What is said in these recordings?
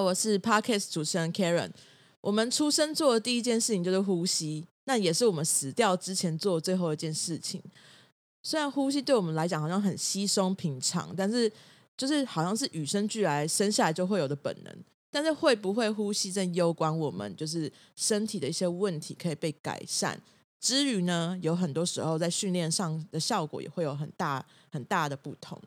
我是 Parkes 主持人 Karen。我们出生做的第一件事情就是呼吸，那也是我们死掉之前做的最后一件事情。虽然呼吸对我们来讲好像很稀松平常，但是就是好像是与生俱来、生下来就会有的本能。但是会不会呼吸，正攸关我们就是身体的一些问题可以被改善。之余呢，有很多时候在训练上的效果也会有很大很大的不同。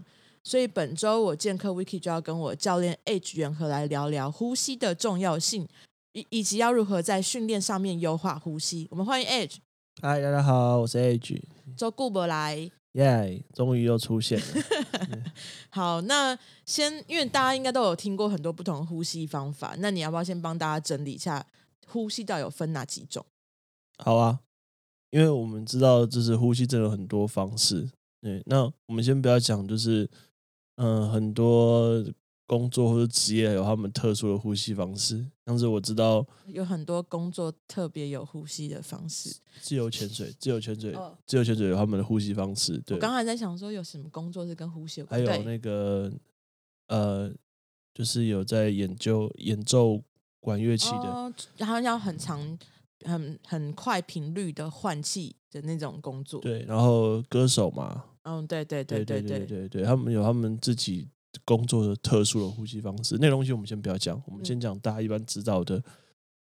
所以本周我健客 Vicky 就要跟我教练 Age 元和来聊聊呼吸的重要性，以以及要如何在训练上面优化呼吸。我们欢迎 Age，嗨，大家好，我是 Age，周顾伯来。耶，终于又出现了。好，那先因为大家应该都有听过很多不同的呼吸方法，那你要不要先帮大家整理一下呼吸道有分哪几种？好啊，因为我们知道就是呼吸真的有很多方式。对，那我们先不要讲，就是嗯，很多工作或者职业有他们特殊的呼吸方式，像是我知道有很多工作特别有呼吸的方式。自由潜水，自由潜水哦，自由潜水有他们的呼吸方式。对我，刚才在想说有什么工作是跟呼吸有关？对还有那个呃，就是有在研究演奏管乐器的，哦，然后要很长、很很快频率的换气的那种工作。，对，然后歌手嘛，嗯，对对对对对对对，他们有他们自己工作的特殊的呼吸方式，那东西我们先不要讲，我们先讲大家一般知道的，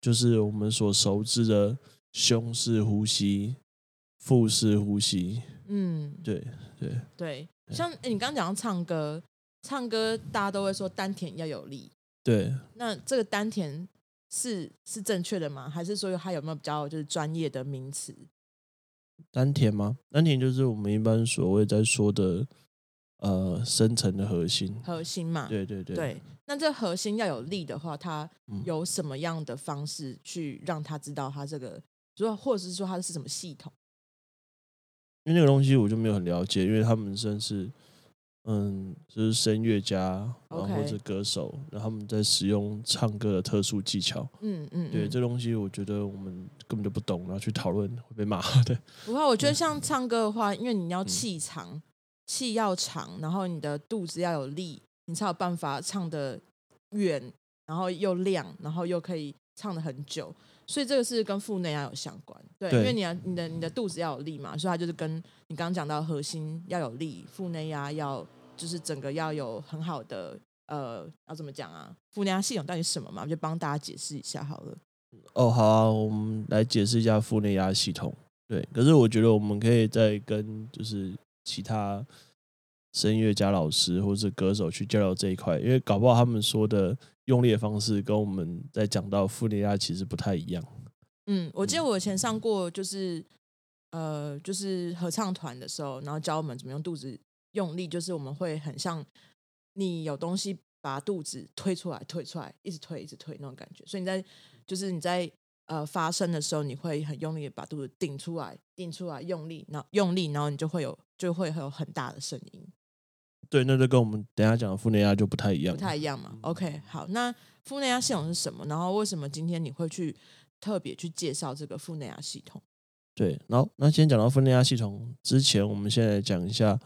就是我们所熟知的胸式呼吸、腹式呼吸。嗯，对对。对，像你刚刚讲到唱歌，唱歌大家都会说丹田要有力，对，那这个丹田是是正确的吗？还是说它有没有比较就是专业的名词？丹田吗？丹田就是我们一般所谓在说的呃深层的核心。核心嘛，对对对对。那这核心要有力的话，它嗯有什么样的方式去让他知道他这个，说或者是说它是什么系统？因为那个东西我就没有很了解，因为他们真是嗯，就是声乐家，然后或者歌手，然后他们在使用唱歌的特殊技巧。嗯嗯，对，嗯这东西我觉得我们根本就不懂，然后去讨论会被骂的。不过我觉得像唱歌的话，因为你要气长，气要长，然后你的肚子要有力，你才有办法唱得远，然后又亮，然后又可以唱得很久。所以这个是跟腹内压有相关，对，对因为你要你的你的肚子要有力嘛，所以它就是跟你刚刚讲到核心要有力，腹内压要就是整个要有很好的呃，要怎么讲啊？腹内压系统到底是什么嘛？我就帮大家解释一下好了。哦，好啊，我们来解释一下腹内压系统。对，可是我觉得我们可以再跟就是其他声乐家老师或者歌手去交流这一块，因为搞不好他们说的用力的方式跟我们在讲到腹力压其实不太一样。嗯，我记得嗯我以前上过，就是呃，就是合唱团的时候，然后教我们怎么用肚子用力，就是我们会很像你有东西把肚子推出来、推出来，一直推、一直推那种感觉。所以你在就是你在呃发声的时候，你会很用力的把肚子顶出来、顶出来，用力，然后用力，然后你就会有就会有很大的声音。对，那就跟我们等下讲的腹内压就不太一样。不太一样嘛。OK，好，那腹内压系统是什么？然后为什么今天你会去特别去介绍这个腹内压系统？对，然后那先讲到腹内压系统之前，我们先来讲一下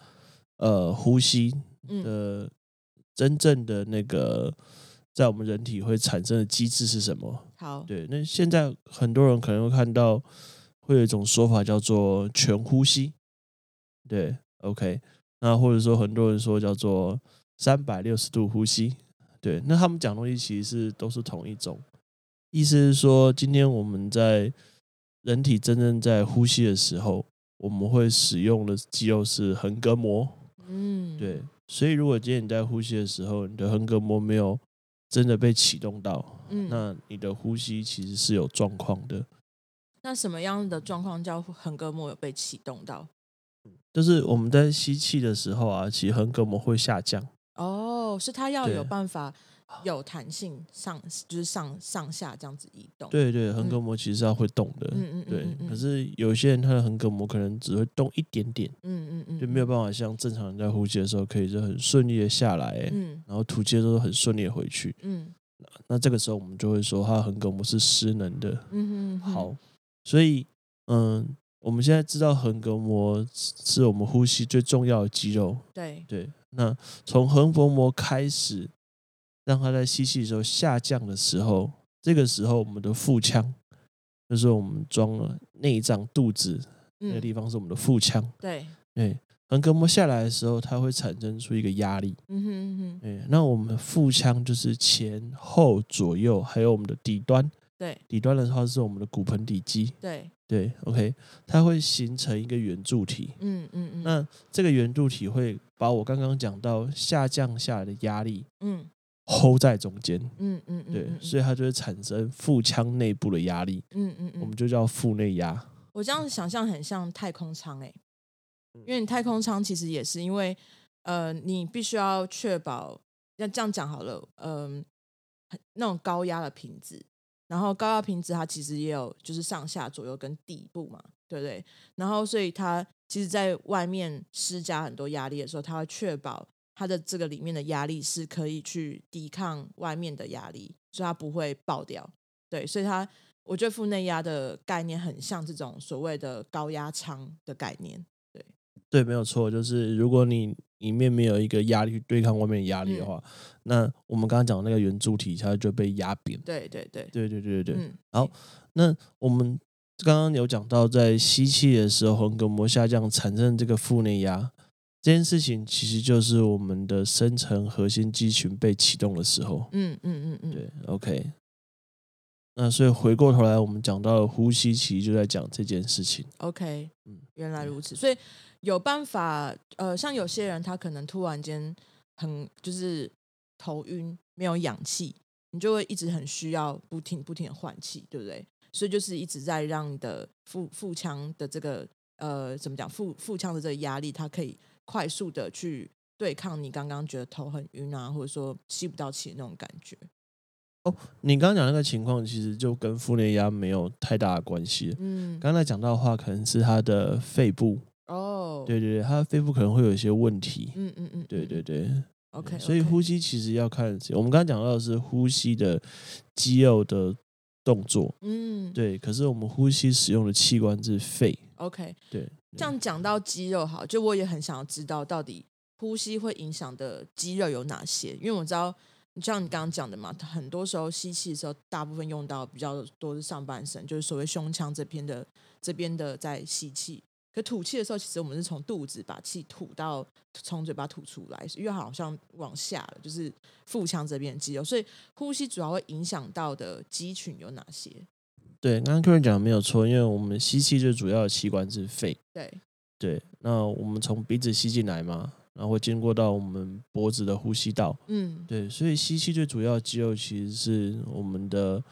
呃呼吸嗯的真正的那个在我们人体会产生的机制是什么？好，对，那现在很多人可能会看到会有一种说法叫做全呼吸，对，OK，那或者说很多人说叫做三百六十度呼吸，对，那他们讲东西其实是都是同一种，意思是说今天我们在人体真正在呼吸的时候，我们会使用的肌肉是横膈膜，嗯，对，所以如果今天你在呼吸的时候，你的横膈膜没有真的被启动到，嗯那你的呼吸其实是有状况的。那什么样的状况叫横膈膜有被启动到？就是我们在吸气的时候啊，其实横膈膜会下降。哦，是它要有对办法有弹性上，就是上上下这样子移动。对对，横膈膜其实是要会动的。嗯嗯嗯对可是有些人他的横膈膜可能只会动一点点，嗯嗯嗯，就没有办法像正常人在呼吸的时候可以就很顺利的下来，嗯然后吐气的时候很顺利的回去。嗯那这个时候我们就会说他的横膈膜是失能的。嗯嗯，好，所以嗯，我们现在知道横膈膜是是我们呼吸最重要的肌肉。对，对，那从横膈膜开始，让它在吸气的时候下降的时候，这个时候我们的腹腔，就是我们装了内脏肚子那个嗯地方是我们的腹腔。对，对，横膈膜下来的时候，它会产生出一个压力。嗯哼嗯哼，对，那我们腹腔就是前后左右，还有我们的底端。对。底端的话是我们的骨盆底肌。对，对，OK，它会形成一个圆柱体。嗯嗯嗯，那这个圆柱体会把我刚刚讲到下降下来的压力嗯。hold 在中间，嗯嗯嗯，对，嗯所以它就会产生腹腔内部的压力，嗯嗯嗯，我们就叫腹内压。我这样想象很像太空舱哎、嗯。因为你太空舱其实也是因为呃，你必须要确保，要这样讲好了，嗯、很那种高压的瓶子，然后高压瓶子它其实也有就是上下左右跟底部嘛，对不对？然后所以它其实在外面施加很多压力的时候，它会确保它的这个里面的压力是可以去抵抗外面的压力，所以它不会爆掉。对，所以它我觉得腹内压的概念很像这种所谓的高压舱的概念。对，没有错，就是如果你里面没有一个压力去对抗外面的压力的嗯话，那我们刚刚讲的那个圆柱体它就被压扁。对对对，对对对对对。嗯，好那我们刚刚有讲到，在吸气的时候，横膈膜下降产生这个腹内压，这件事情其实就是我们的深层核心肌群被启动的时候。嗯嗯嗯嗯，对，OK。那所以回过头来，我们讲到了呼吸，其实就在讲这件事情。OK，嗯原来如此，所以有办法，呃，像有些人他可能突然间很就是头晕，没有氧气，你就会一直很需要不停不停的换气，对不对？所以就是一直在让你的腹腹腔的这个呃怎么讲腹腹腔的这个压力，它可以快速的去对抗你刚刚觉得头很晕啊，或者说吸不到气的那种感觉。哦你刚刚讲那个情况，其实就跟腹内压没有太大的关系。嗯，刚才讲到的话，可能是他的肺部，哦，对对对，他的肺部可能会有一些问题。嗯嗯嗯，对对对，OK，所以呼吸其实要看，我们刚刚讲到的是呼吸的肌肉的动作，嗯，对。可是我们呼吸使用的器官是肺，，OK，对。这样讲到肌肉好，就我也很想要知道到底呼吸会影响的肌肉有哪些，因为我知道，像你刚刚讲的嘛，很多时候吸气的时候，大部分用到比较多是上半身，就是所谓胸腔这边的这边的在吸气。可吐气的时候，其实我们是从肚子把气吐到从嘴巴吐出来，因为好像往下了，就是腹腔这边的肌肉，所以呼吸主要会影响到的肌群有哪些？对，刚刚客人讲的没有错，因为我们吸气最主要的器官是肺，对，对。那我们从鼻子吸进来嘛，然后会经过到我们脖子的呼吸道，嗯，对。所以吸气最主要的肌肉其实是我们的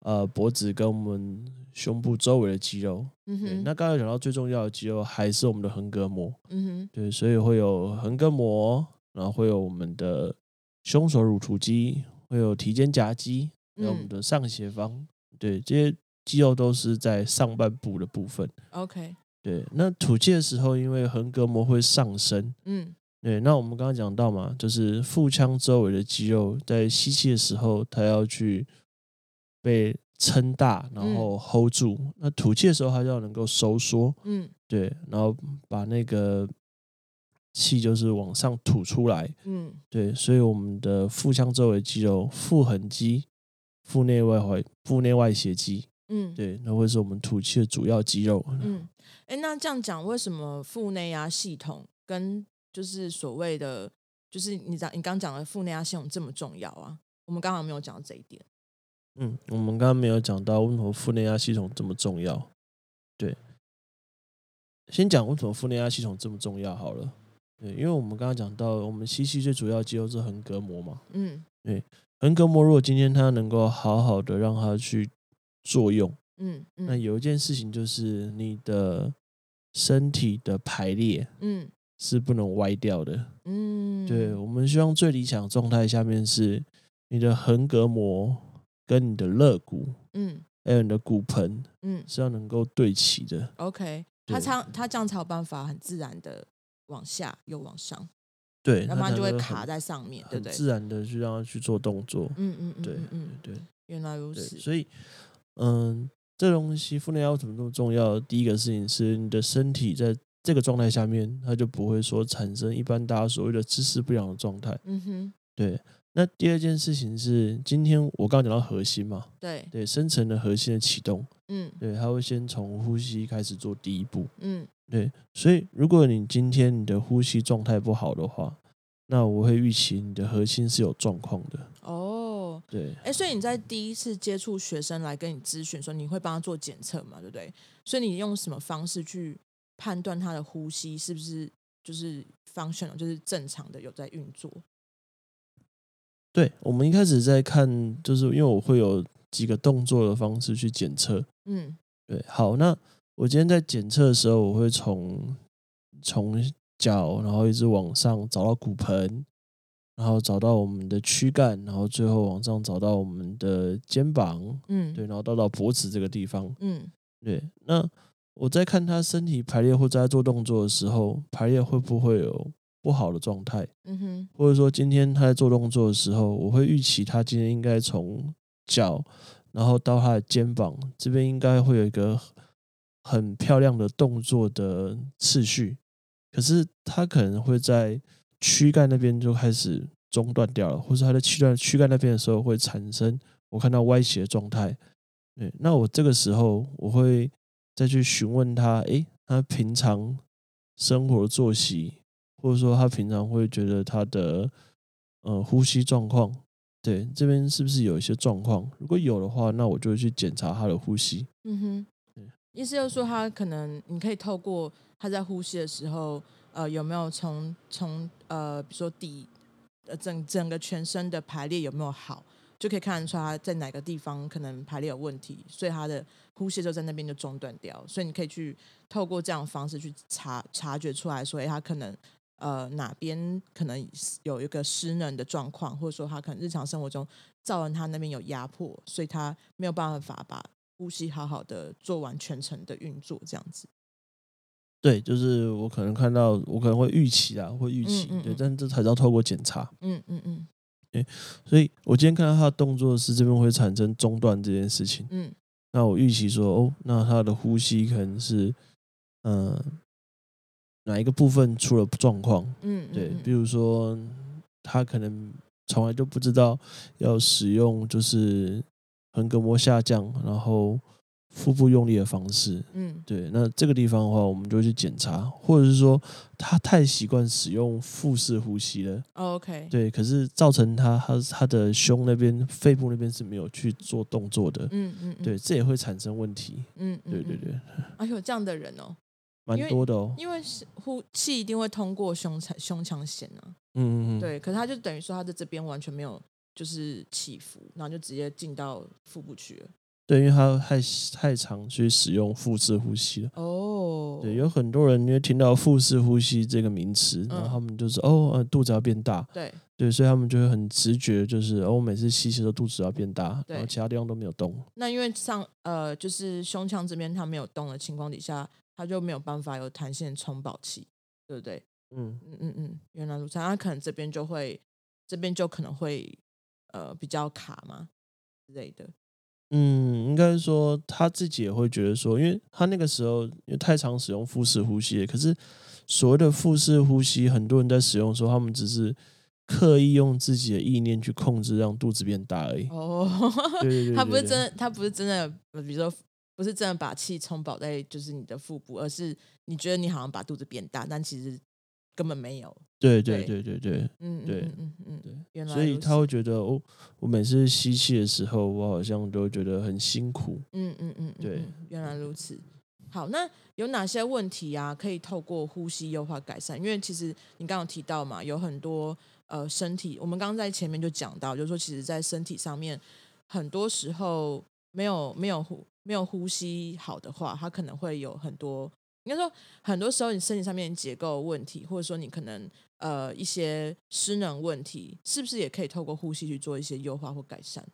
呃脖子跟我们胸部周围的肌肉。嗯哼，那刚才讲到最重要的肌肉还是我们的横膈膜，嗯哼，对，所以会有横膈膜，然后会有我们的胸锁乳突肌，会有提肩胛肌，还有我们嗯的上斜方，对，这些肌肉都是在上半部的部分。，OK，对，那吐气的时候，因为横膈膜会上升，嗯。对，那我们刚刚讲到嘛，就是腹腔周围的肌肉在吸气的时候，它要去被撑大，然嗯后 hold 住；那吐气的时候，它就要能够收缩。嗯对，然后把那个气就是往上吐出来。嗯对，所以我们的腹腔周围肌肉，腹横肌、腹内外踝、腹内外斜肌，嗯，对，那会是我们吐气的主要肌肉。嗯，哎，那这样讲，为什么腹内压系统跟就是所谓的，就是你讲你刚讲的腹内压系统这么重要啊？我们刚刚没有讲到这一点。嗯，我们刚刚没有讲到为什么腹内压系统这么重要。对，先讲为什么腹内压系统这么重要好了。对，因为我们刚刚讲到，我们吸气最主要肌肉是横膈膜嘛。嗯对横膈膜如果今天它能够好好的让它去作用，嗯那嗯有一件事情就是你的身体的排列嗯是不能歪掉的。嗯，对我们希望最理想状态下面是你的横膈膜跟你的肋骨，嗯还有你的骨盆嗯是要能够对齐的。，OK，他对这样他这样才有办法很自然的往下又往上，对，要不然就会卡在上面，对不对？自然的去让它去做动作。嗯嗯嗯对嗯嗯，对对原来如，此。所以嗯，这东西腹内压为什么这么重要？第一个事情是你的身体在这个状态下面，它就不会说产生一般大家所谓的姿势不良的状态。嗯哼，对，那第二件事情是，今天我刚刚讲到核心嘛，对，对，深层的核心的启动，嗯对，它会先从呼吸开始做第一步。嗯对，所以如果你今天你的呼吸状态不好的话，那我会预期你的核心是有状况的。哦，对，哎，所以你在第一次接触学生来跟你咨询说，你会帮他做检测嘛？对不对？所以你用什么方式去判断他的呼吸是不是就是 functional，就是正常的有在运作？对，我们一开始在看，就是因为我会有几个动作的方式去检测。嗯对，好，那我今天在检测的时候，我会从从脚，然后一直往上找到骨盆，然后找到我们的躯干，然后最后往上找到我们的肩膀，嗯，对，然后到到脖子这个地方。嗯对，那我在看他身体排列或者在做动作的时候，排列会不会有不好的状态？嗯哼，或者说今天他在做动作的时候，我会预期他今天应该从脚，然后到他的肩膀这边应该会有一个很漂亮的动作的次序，可是他可能会在躯干那边就开始中断掉了，或者他的躯干躯干那边的时候会产生我看到歪斜的状态。对，那我这个时候我会再去询问他，诶，他平常生活作息，或者说他平常会觉得他的呃呼吸状况，对这边是不是有一些状况？如果有的话，那我就会去检查他的呼吸。嗯哼对，意思就是说，他可能你可以透过他在呼吸的时候，呃，有没有从从呃，比如说底呃整整个全身的排列有没有好，就可以看得出他在哪个地方可能排列有问题，所以他的呼吸就在那边就中断掉。所以你可以去透过这样的方式去察察觉出来说，哎，他可能呃哪边可能有一个失能的状况，或者说他可能日常生活中造成他那边有压迫，所以他没有办法把呼吸好好的做完全程的运作，这样子。对，就是我可能看到，我可能会预期啊，会预期，对，嗯嗯嗯但这还是要透过检查。嗯嗯嗯所以我今天看到他的动作是这边会产生中断这件事情，嗯那我预期说，哦，那他的呼吸可能是，嗯、哪一个部分出了状况？嗯，对，嗯比如说他可能从来就不知道要使用就是横膈膜下降，然后腹部用力的方式。嗯。对，那这个地方的话，我们就去检查，或者是说他太习惯使用腹式呼吸了，哦，OK，对，可是造成他他他的胸那边、肺部那边是没有去做动作的，嗯嗯嗯。对，，这也会产生问题。嗯，嗯对对，对，哎有这样的人哦，蛮多的哦。因为是呼气一定会通过胸腔胸腔弦啊，嗯嗯嗯，对，可是他就等于说他在这边完全没有就是起伏，然后就直接进到腹部去了。对，因为他太太常去使用腹式呼吸了。哦，对，有很多人因为听到腹式呼吸这个名词，然后嗯他们就是哦，呃，肚子要变大，对对，所以他们就会很直觉，就是哦，我每次吸气的时候肚子要变大，然后其他地方都没有动。那因为上呃，就是胸腔这边它没有动的情况底下，它就没有办法有弹性的充饱期，对不对？嗯，嗯嗯嗯，原来如此，他可能这边就会，这边就可能会呃比较卡嘛之类的。嗯，应该说他自己也会觉得说，因为他那个时候因为太常使用腹式呼吸了，可是所谓的腹式呼吸，很多人在使用的时候，他们只是刻意用自己的意念去控制让肚子变大而已。哦，对对对他不是真的，他不是真的，呃比如说不是真的把气充饱在就是你的腹部，而是你觉得你好像把肚子变大，但其实根本没有。对对对对对对嗯，对嗯嗯嗯对嗯，原来所以他会觉得哦，我每次吸气的时候，我好像都觉得很辛苦。嗯嗯嗯，嗯对嗯原来如此。好，那有哪些问题啊，可以透过呼吸优化改善？因为其实你刚刚有提到嘛，有很多呃身体，我们刚刚在前面就讲到，就是说，其实，在身体上面，很多时候没有没有呼没有呼吸好的话，它可能会有很多应该说，很多时候你身体上面结构问题，或者说你可能呃一些失能问题，是不是也可以透过呼吸去做一些优化或改善？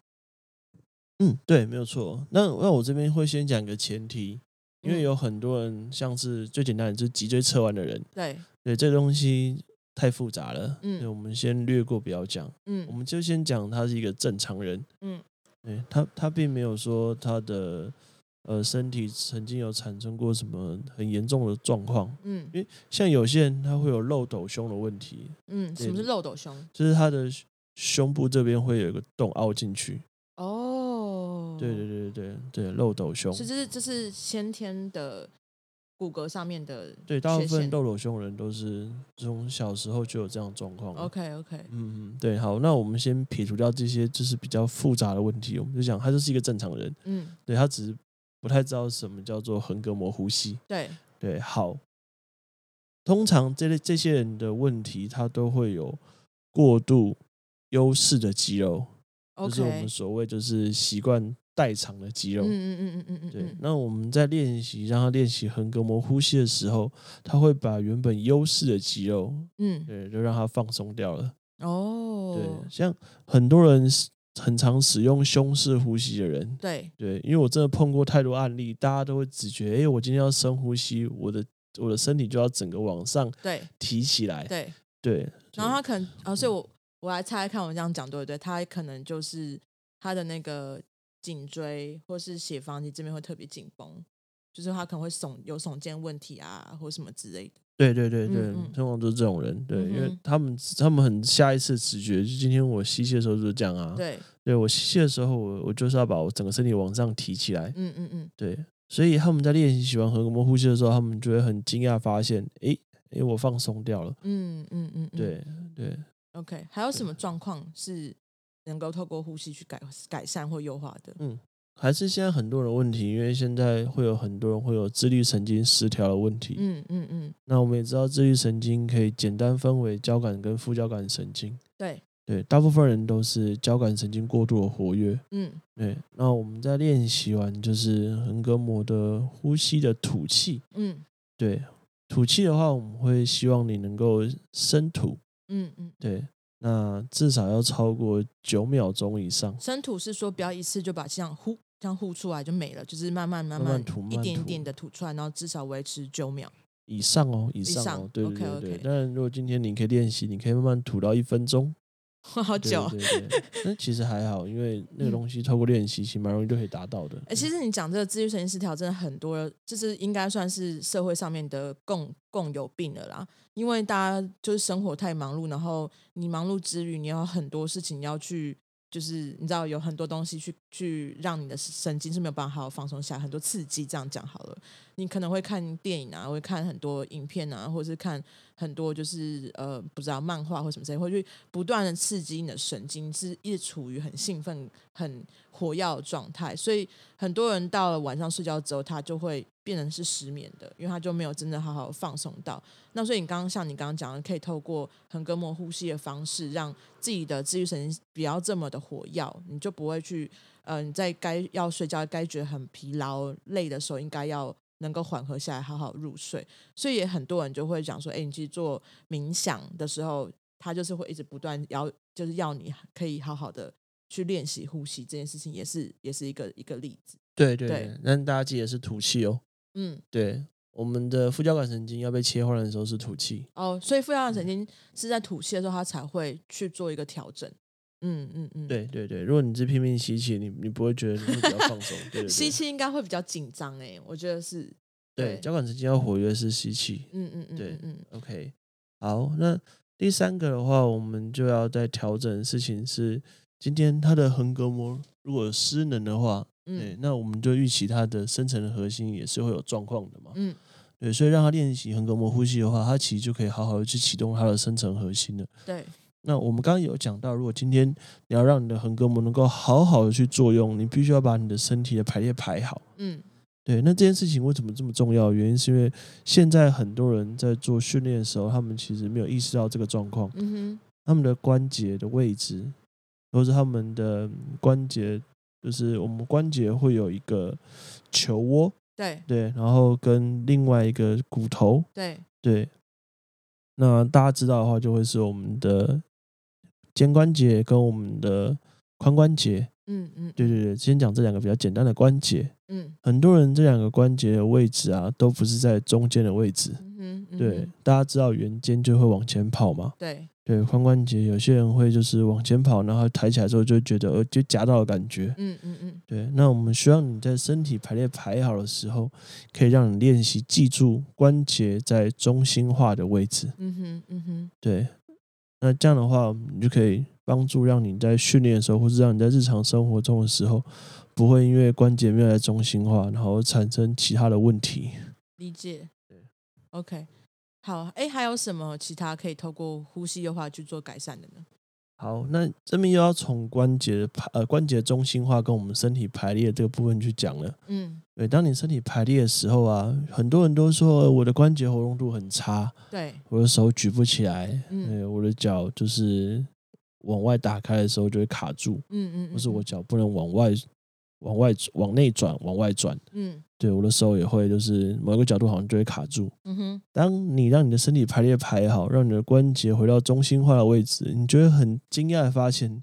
嗯，对，没有错。那那我这边会先讲一个前提，因为嗯。有很多人像是最简单的就是脊椎侧弯的人，对，对这东西太复杂了，嗯。对，我们先略过不要讲，嗯。我嗯们就先讲他是一个正常人，嗯对他他并没有说他的呃身体曾经有产生过什么很严重的状况，嗯因为像有些人他会有漏斗胸的问题，嗯，什么是漏斗胸？就是他的胸胸部这边会有一个洞凹进去，哦，对对对对对对，漏斗胸。所以这是这是先天的骨骼上面的对，大部分缺陷漏斗胸的人都是从小时候就有这样的状况。OK OK，嗯嗯，对，好，那我们先撇除掉这些就是比较复杂的问题，我们就讲他就是一个正常人，嗯，对他只是不太知道什么叫做横膈膜呼吸。对，对，好，通常这类这些人的问题，他都会有过度优势的肌肉，就是我们所谓就是习惯代偿的肌肉。嗯嗯嗯嗯嗯嗯，对嗯，那我们在练习让他练习横膈膜呼吸的时候，他会把原本优势的肌肉，嗯对，就让他放松掉了。哦，对，像很多人很常使用胸式呼吸的人，对对，因为我真的碰过太多案例，大家都会只觉得，哎、我今天要深呼吸，我的我的身体就要整个往上对提起来，对，对，然后他可能，哦，所以我我来猜猜看，我这样讲对不对？他可能就是他的那个颈椎或是斜方肌这边会特别紧绷，就是他可能会耸有耸肩问题啊，或什么之类的。对对对对，通常都是这种人，对，因为他们他们很下意识直觉，就今天我吸气的时候就是这样啊，对，对我吸气的时候，我我就是要把我整个身体往上提起来，嗯嗯嗯，对，所以他们在练习喜欢横膈膜呼吸的时候，他们就会很惊讶发现，诶诶，我放松掉了，嗯嗯嗯，嗯。对对。，OK，还有什么状况是能够透过呼吸去改改善或优化的？嗯还是现在很多人的问题，因为现在会有很多人会有自律神经失调的问题。嗯嗯嗯，那我们也知道，自律神经可以简单分为交感跟副交感神经。对，对，大部分人都是交感神经过度的活跃。嗯对，那我们在练习完就是横膈膜的呼吸的吐气。嗯对，吐气的话，我们会希望你能够深吐。嗯嗯，对，那至少要超过九秒钟以上。生吐是说不要一次就把这样呼这样呼出来就没了，就是慢慢慢慢慢吐一点一点的吐出来，然后至少维持九秒。以上哦，以上哦，上对对对对。OK 当然，如果今天你可以练习，你可以慢慢吐到一分钟，对好久啊。对对。那其实还好，因为那个嗯东西透过练习，其实蛮容易就可以达到的。哎、其实你讲这个自律神经失调，真的很多，就是应该算是社会上面的共共有病了啦。因为大家就是生活太忙碌，然后你忙碌之余，你要很多事情要去，就是你知道有很多东西去去让你的神经是没有办法好好放松下来，很多刺激。这样讲好了，你可能会看电影啊，会看很多影片啊，或者是看很多就是呃不知道漫画或什么之类，会去不断的刺激你的神经，是一直处于很兴奋、很活跃的状态。所以很多人到了晚上睡觉之后，他就会变成是失眠的，因为他就没有真的好好放松到。那所以你刚刚像你刚刚讲的，可以透过横膈膜呼吸的方式，让自己的自律神经不要这么的活跃，你就不会去呃你在该要睡觉、该觉得很疲劳、累的时候，应该要能够缓和下来，好好入睡。所以也很多人就会讲说，哎，你去做冥想的时候，他就是会一直不断要，就是要你可以好好的去练习呼吸这件事情，也是也是一个一个例子。对对对对，但大家记得是吐气哦。嗯，对，我们的副交感神经要被切换的时候是吐气。哦，所以副交感神经是在吐气的时候，它才会去做一个调整。嗯嗯嗯，，对对对，如果你是拼命吸气，你你不会觉得你会比较放松。对对对，吸气应该会比较紧张哎，我觉得是。对对交感神经要活跃是吸气。嗯嗯嗯，对嗯嗯 OK，好，那第三个的话，我们就要再调整的事情是，今天它的横膈膜如果失能的话，对，嗯那我们就预期它的深层的核心也是会有状况的嘛。嗯对，所以让他练习横膈膜呼吸的话，他其实就可以好好的去启动他的深层核心了。对，那我们刚刚有讲到，如果今天你要让你的横膈膜能够好好的去作用，你必须要把你的身体的排列排好。嗯对，那这件事情为什么这么重要？原因是因为现在很多人在做训练的时候，他们其实没有意识到这个状况，嗯哼，他们的关节的位置，或是他们的关节，就是我们关节会有一个球窝，对对，然后跟另外一个骨头，对，对。那大家知道的话，就会是我们的肩关节跟我们的髋关节。嗯嗯，对对对，先讲这两个比较简单的关节。嗯很多人这两个关节的位置啊，都不是在中间的位置。嗯嗯对，大家知道圆肩就会往前跑嘛。对，对，髋关节有些人会就是往前跑，然后抬起来之后就觉得呃就夹到的感觉。嗯嗯嗯对，那我们需要你在身体排列排好的时候，可以让你练习记住关节在中心化的位置。嗯哼嗯哼，对，那这样的话，你就可以帮助让你在训练的时候，或者让你在日常生活中的时候，不会因为关节没有在中心化，然后产生其他的问题。理解。对，OK，好，哎，还有什么其他可以透过呼吸的话去做改善的呢？好，那这边又要从关节的排呃关节中心化跟我们身体排列这个部分去讲了。嗯，对，当你身体排列的时候啊，很多人都说呃我的关节活动度很差，对，我的手举不起来，嗯对，我的脚就是往外打开的时候就会卡住，嗯嗯，或是我脚不能往外、往外、往内转、往外转。嗯对，我的手也会，就是某一个角度好像就会卡住。嗯哼，当你让你的身体排列排好，让你的关节回到中心化的位置，你就会很惊讶的发现，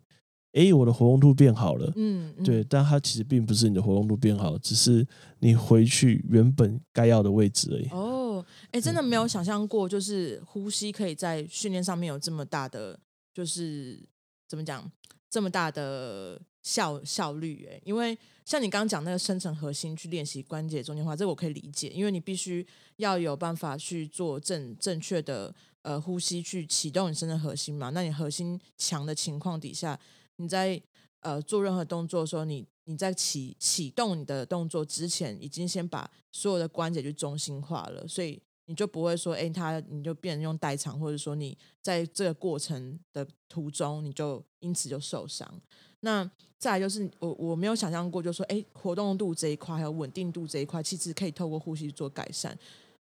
诶，我的活动度变好了。嗯，嗯对，，但它其实并不是你的活动度变好，只是你回去原本该要的位置而已。哦，哎，真的没有想象过，就是呼吸可以在训练上面有这么大的，就是怎么讲，这么大的效效率哎，因为像你刚刚讲那个深层核心去练习关节中间化，这我可以理解，因为你必须要有办法去做正正确的呃呼吸去启动你深层核心嘛。那你核心强的情况底下，你在呃做任何动作的时候，你你在启启动你的动作之前，已经先把所有的关节去中心化了，所以你就不会说，哎，它你就变成用代偿，或者说你在这个过程的途中，你就因此就受伤。那再就是我我没有想象过，就说，哎，活动度这一块还有稳定度这一块，其实可以透过呼吸做改善。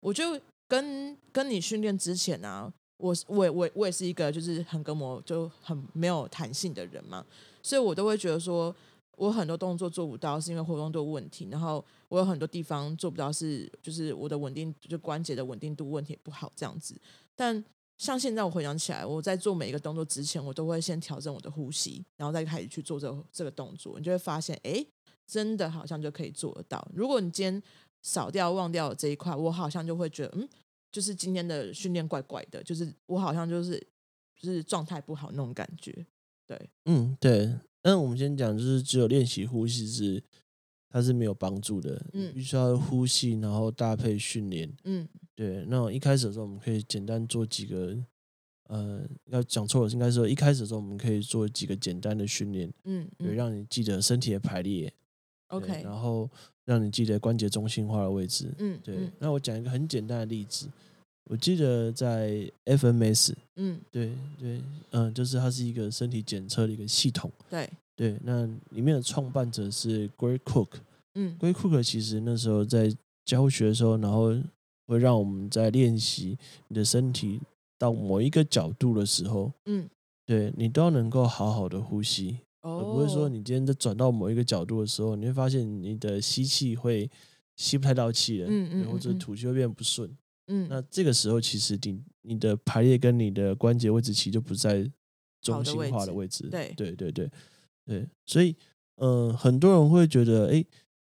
我就跟跟你训练之前啊，我我我我也是一个就是横膈膜就很没有弹性的人嘛，所以我都会觉得说，我很多动作做不到是因为活动度问题，然后我有很多地方做不到是就是我的稳定就关节的稳定度问题不好这样子。但像现在我回想起来，我在做每一个动作之前，我都会先调整我的呼吸，然后再开始去做这个这个动作，你就会发现，哎，真的好像就可以做得到。如果你今天少掉忘掉这一块，我好像就会觉得，嗯，就是今天的训练怪怪的，就是我好像就是就是状态不好那种感觉。对，嗯，对。那我们先讲，就是只有练习呼吸是它是没有帮助的，嗯你必须要呼吸，然后搭配训练。嗯对，那一开始的时候，我们可以简单做几个，呃，要讲错了，应该说一开始的时候，我们可以做几个简单的训练，嗯对，嗯让你记得身体的排列，OK，然后让你记得关节中心化的位置。嗯对，嗯那我讲一个很简单的例子，我记得在 FMS，嗯，对对，嗯、就是它是一个身体检测的一个系统。对，对，那里面的创办者是 Gray Cook。嗯 Gray Cook 其实那时候在教学的时候，然后会让我们在练习你的身体到某一个角度的时候，嗯，对你都要能够好好的呼吸，哦，而不会说你今天在转到某一个角度的时候，你会发现你的吸气会吸不太到气了，嗯嗯对或者吐气会变不顺。嗯，那这个时候，其实你你的排列跟你的关节位置其实就不在中心的位置化的位置。对对对对对，所以嗯、呃很多人会觉得，哎，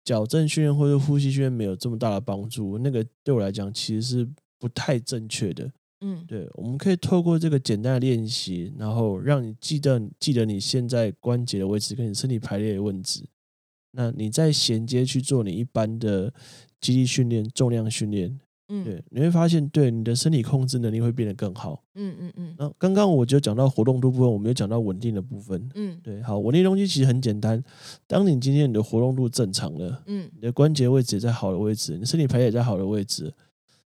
矫正训练或者呼吸训练没有这么大的帮助，那个对我来讲其实是不太正确的。嗯对，我们可以透过这个简单的练习，然后让你记得记得你现在关节的位置跟你身体排列的位置。那你再衔接去做你一般的肌力训练、重量训练，嗯，对，你会发现，对你的身体控制能力会变得更好。嗯嗯嗯那刚刚我就讲到活动度部分，我没有讲到稳定的部分。嗯对，好，稳定的东西其实很简单。当你今天你的活动度正常了，嗯你的关节位置也在好的位置，你身体排列也在好的位置，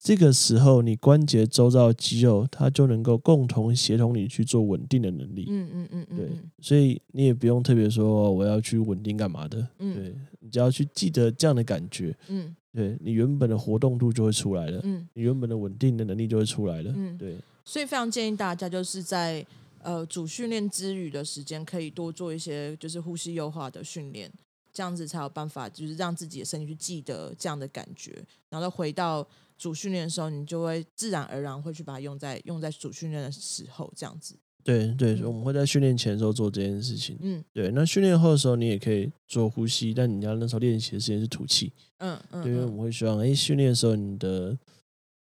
这个时候你关节周遭的肌肉它就能够共同协同你去做稳定的能力。嗯嗯嗯嗯，对嗯，所以你也不用特别说我要去稳定干嘛的，嗯对你只要去记得这样的感觉，嗯对你原本的活动度就会出来了。嗯，你原本的稳定的能力就会出来了。嗯对，所以非常建议大家就是在呃主训练之余的时间，可以多做一些就是呼吸优化的训练。这样子才有办法，就是让自己的身体去记得这样的感觉，然后再回到主训练的时候，你就会自然而然会去把它用在用在主训练的时候，这样子。对对，嗯我们会在训练前的时候做这件事情。嗯对，那训练后的时候，你也可以做呼吸，但你要那时候练习的时间是吐气。嗯嗯对，因为我们嗯会希望，哎，训练的时候你的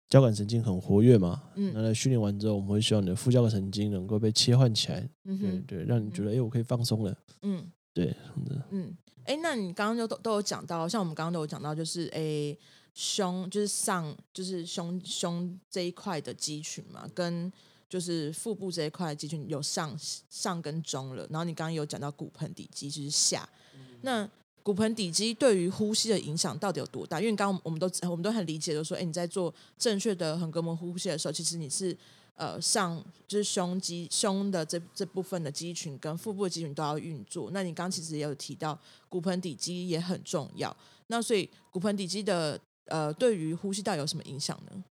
交感神经很活跃嘛，那嗯在训练完之后，我们会希望你的副交感神经能够被切换起来，嗯哼对，让你觉得，哎，我可以放松了。嗯对，嗯，哎，那你刚刚就都都有讲到，像我们刚刚都有讲到，就是诶胸就是上就是胸胸这一块的肌群嘛，跟就是腹部这一块的肌群有上上跟中了，然后你刚刚有讲到骨盆底肌就是下，那骨盆底肌对于呼吸的影响到底有多大？因为刚刚我们都我们都很理解，就是说，哎，你在做正确的横膈膜呼吸的时候，其实你是呃上就是胸肌胸的这这部分的肌群跟腹部的肌群都要运作。那你刚刚其实也有提到骨盆底肌也很重要，那所以骨盆底肌的呃对于呼吸道有什么影响呢？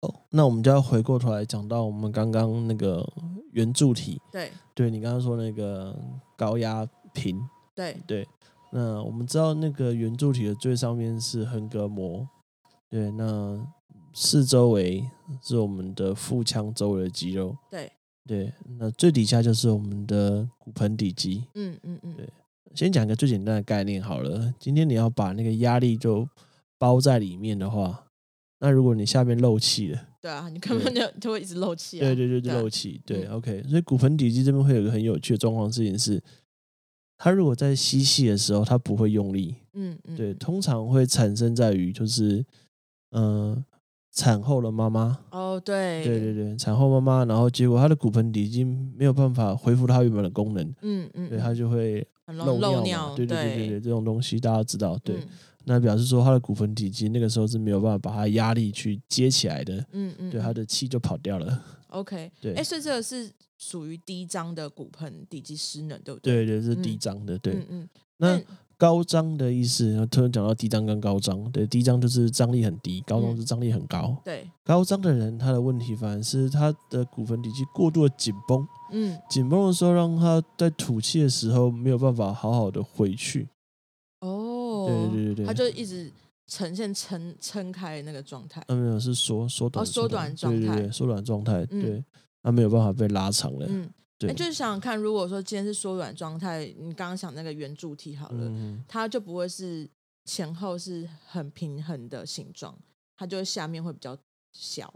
哦，那我们就要回过头来讲到我们刚刚那个圆柱体，对对你刚刚说那个高压瓶，对，对，那我们知道那个圆柱体的最上面是横膈膜，对，那四周围是我们的腹腔周围的肌肉，对，对，那最底下就是我们的骨盆底肌。嗯嗯嗯，对先讲一个最简单的概念好了，今天你要把那个压力就包在里面的话，那如果你下面漏气了，对啊，你根本就就会一直漏气啊。对对对，漏气，对嗯，OK，所以骨盆底肌这边会有一个很有趣的状况，事情是，它如果在吸气的时候，它不会用力，嗯嗯，对，嗯通常会产生在于就是，呃，产后的妈妈，哦对对对对，产后妈妈，然后结果她的骨盆底肌没有办法恢复它原本的功能，嗯嗯，对，嗯她就会很漏漏尿嘛，对对对对对，这种东西大家知道，对，嗯那表示说他的骨盆底肌那个时候是没有办法把它压力去接起来的，嗯嗯，对，他的气就跑掉了，OK，对。哎，所以这个是属于低张的骨盆底肌失能，对不对？对对，是低嗯。张的，对，嗯嗯，那高张的意思，突然讲到低张跟高张，对，低张就是张力很低，高张嗯是张力很高。对，高张的人，他的问题反而是他的骨盆底肌过度的紧绷，嗯。紧绷的时候，让他在吐气的时候没有办法好好的回去。哦，对对对对他就一直呈现撑撑开那个状态。啊，没有是缩缩短哦缩短状态对对对，缩短状态，嗯对，他没有办法被拉长了。嗯，对哎，，就是想想看，如果说今天是缩短状态，你刚刚想那个圆柱体好了，嗯，它就不会是前后是很平衡的形状，它就下面会比较小。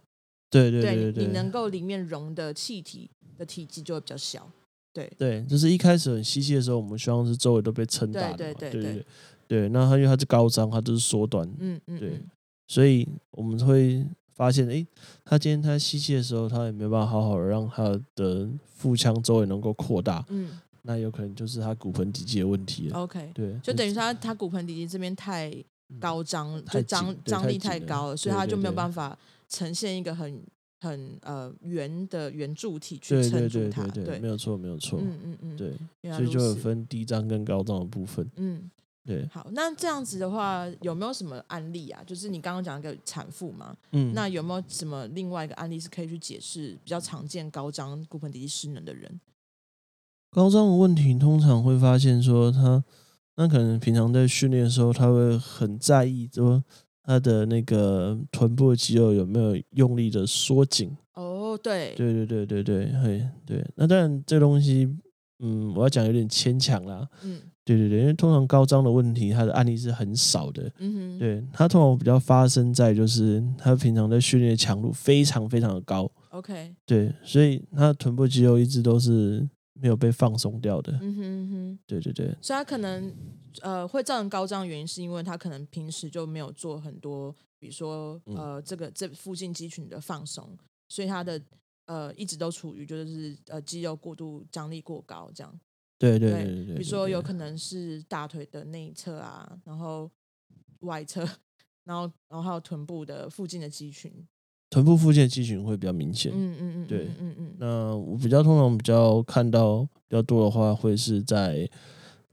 对对对对，你能够里面容的气体的体积就会比较小。对，对，就是一开始很吸气的时候，我们希望是周围都被撑大的嘛，对对对对。那它因为它是高张，它就是缩短，嗯嗯，对嗯所以我们会发现，哎，他今天他吸气的时候，他也没有办法好好的让他的腹腔周围能够扩大，嗯那有可能就是他骨盆底肌的问题了。，OK，对，就等于说它它骨盆底肌这边太高张，就张张力太高了，所以对它就没有办法呈现一个很很呃圆的圆柱体去撑住它。对对对，没有错没有错，嗯嗯嗯，对，所以就有分低张跟高张的部分。嗯。对，好，那这样子的话，有没有什么案例啊？就是你刚刚讲一个产妇嘛，嗯，那有没有什么另外一个案例是可以去解释比较常见高张骨盆底肌失能的人？高张的问题通常会发现说他，那可能平常在训练的时候，他会很在意说他的那个臀部的肌肉有没有用力的缩紧。哦，对，对对对对对，嘿，对。那当然，这东西，嗯，我要讲有点牵强啦。嗯对对对，因为通常高张的问题，它的案例是很少的。嗯哼，对，它通常比较发生在就是他平常的训练强度非常非常的高，，OK，对，所以他的臀部肌肉一直都是没有被放松掉的。嗯哼嗯哼，对对对，所以他可能呃会造成高张的原因，是因为他可能平时就没有做很多，比如说嗯呃这个这附近肌群的放松，所以他的呃一直都处于就是呃肌肉过度张力过高这样。对对对对对，比如说有可能是大腿的内侧啊，然后外侧，然后然后还有臀部的附近的肌群。臀部附近的肌群会比较明显。嗯嗯嗯，对嗯嗯嗯，那我比较通常比较看到比较多的话，会是在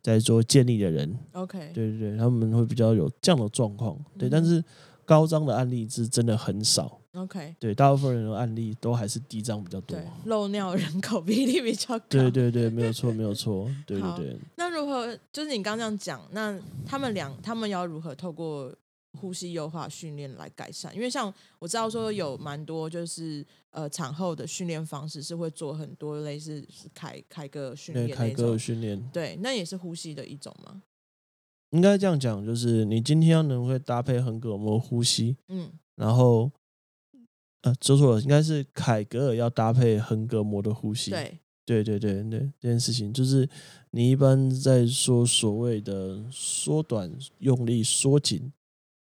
在做建立的人，OK，对对对，他们会比较有这样的状况。对，但嗯是高张的案例是真的很少。OK，对，大部分人的案例都还是低张比较多对。，漏尿人口比例比较高。对对对，没有错，没有错，对对好对。那如何就是你刚刚这样讲，那他们两他们要如何透过呼吸优化训练来改善？因为像我知道说有蛮多就是呃产后的训练方式是会做很多类似凯凯歌训练，凯歌训练对，那也是呼吸的一种吗？应该这样讲，就是你今天要能会搭配横膈膜呼吸，嗯然后呃，说错了，应该是凯格尔要搭配横膈膜的呼吸。对，对对对对，这件事情就是你一般在说所谓的缩短、用力、缩紧，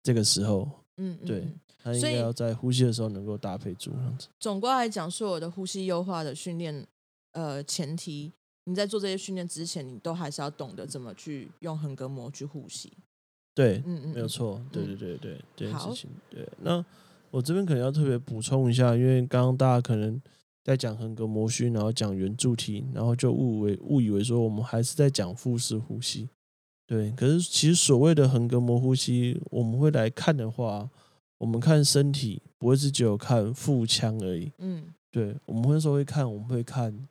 这个时候，嗯嗯，对嗯它应该要在呼吸的时候能够搭配住，这样子。总归来讲，所有的呼吸优化的训练，呃，前提你在做这些训练之前，你都还是要懂得怎么去用横膈膜去呼吸。对，嗯嗯，嗯。没有错，对对嗯对对，这件好事情。对，那我这边可能要特别补充一下，因为刚刚大家可能在讲横膈膜虚，然后讲圆柱体，然后就误为误以为说我们还是在讲腹式呼吸。对，可是其实所谓的横膈膜呼吸，我们会来看的话，我们看身体不会是只有看腹腔而已。嗯。对，我们会说会看，我们会看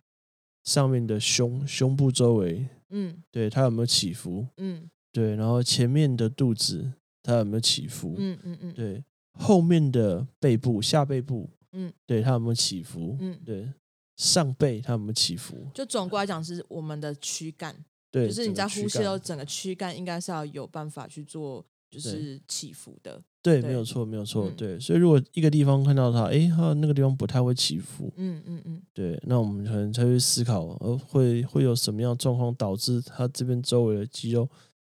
上面的胸胸部周围，嗯。对它有没有起伏，嗯。对，然后前面的肚子它有没有起伏，嗯嗯嗯，对，后面的背部下背部，嗯，对它有没有起伏，嗯。对，上背它有没有起伏，就总归来讲是我们的躯干，对，就是你在呼吸的时候，整个躯干应该是要有办法去做，就是起伏的。对，对。没有错，没有错，嗯。对，所以如果一个地方看到它，诶，它那个地方不太会起伏，嗯嗯嗯。对，那我们可能才会思考，呃，会会有什么样的状况导致它这边周围的肌肉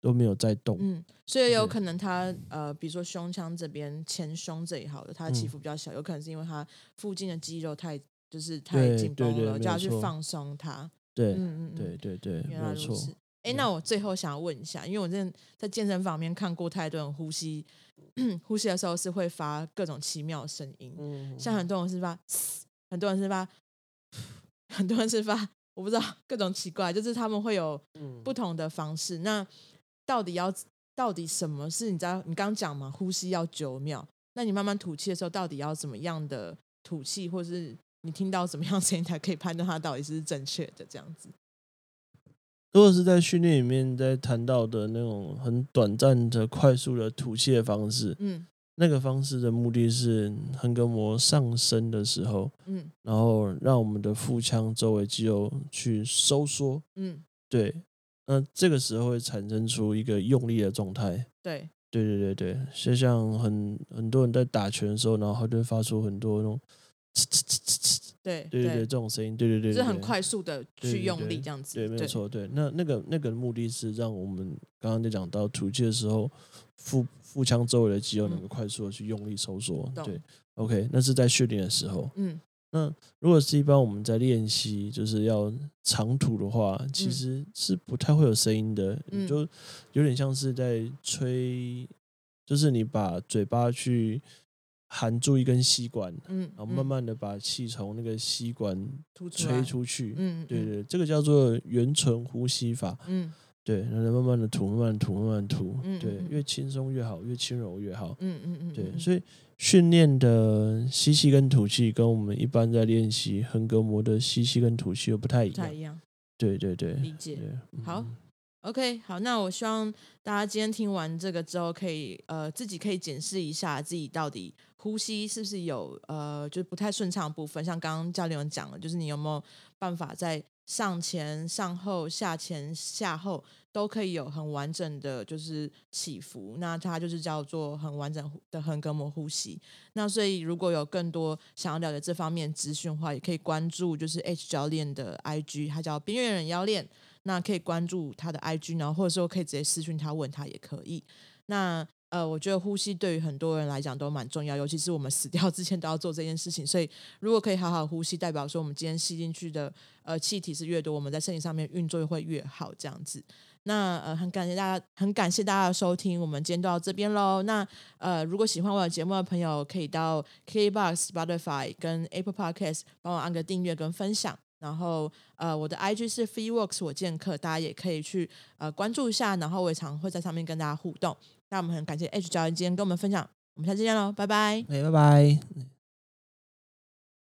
都没有在动，嗯，所以有可能他呃，比如说胸腔这边前胸这一好的，它的起嗯伏比较小，有可能是因为他附近的肌肉太就是太紧绷了，就要去放松它。对，嗯嗯嗯，对对对，没错，原来如此。哎，对那我最后想要问一下，因为我真的在健身房里面看过太多人呼吸，呼吸的时候是会发各种奇妙的声音，嗯，像很多人是发，很多人是发，很多人是发，我不知道各种奇怪，就是他们会有嗯不同的方式。那到底要到底什么是你知道？你刚刚讲嘛，呼吸要九秒，那你慢慢吐气的时候，到底要怎么样的吐气，或是你听到什么样的声音才可以判断它到底是正确的？这样子，如果是在训练里面在谈到的那种很短暂的、快速的吐气的方式，嗯那个方式的目的是横膈膜上升的时候，嗯然后让我们的腹腔周围肌肉去收缩，嗯，对，那这个时候会产生出一个用力的状态。对，对对对对，就像很很多人在打拳的时候，然后他就会发出很多那种呲呲呲呲呲，对对对对，这种声音，对对对，就是很快速的去用力这样子，对，没有错，对，那那个那个目的是让我们刚刚就讲到吐气的时候，腹腹腔周围的肌肉能够快速的去用力收缩。对，OK，那是在训练的时候。嗯那如果是一般我们在练习，就是要长吐的话，其嗯实是不太会有声音的，嗯你就有点像是在吹，就是你把嘴巴去含住一根吸管，嗯，然后慢慢的把气从那个吸管吹，出去。嗯，嗯，对对，这个叫做圆唇呼吸法。嗯对，然后慢慢的吐，慢慢吐，慢慢吐。对越轻松越好，越轻柔越好。嗯嗯嗯，对，嗯所以训练的吸气跟吐气，跟我们一般在练习横膈膜的吸气跟吐气又不太一样。不太一样，对对对，理解。好嗯 OK，好，那我希望大家今天听完这个之后，可以呃自己可以检视一下自己到底呼吸是不是有呃就是不太顺畅的部分，像刚刚教练有讲了，就是你有没有办法在上前、上后、下前、下后都可以有很完整的就是起伏，那它就是叫做很完整的横膈膜呼吸。那所以如果有更多想要了解这方面资讯的话，也可以关注就是 H 教练的 IG，他叫边缘人妖练。那可以关注他的 IG，然后或者说可以直接私讯他问他也可以。那呃，我觉得呼吸对于很多人来讲都蛮重要，尤其是我们死掉之前都要做这件事情。所以如果可以好好呼吸，代表说我们今天吸进去的呃气体是越多，我们在身体上面运作会越好，这样子。那呃，很感谢大家，很感谢大家的收听，我们今天就到这边喽。那呃，如果喜欢我的节目的朋友，可以到 KBox、Spotify 跟 Apple Podcast 帮我按个订阅跟分享。然后呃，我的 IG 是 FreeWorks 我见客，大家也可以去呃关注一下。然后我也常会在上面跟大家互动。那我们很感谢 H 教练今天跟我们分享，我们下次见喽，拜拜。哎，拜拜。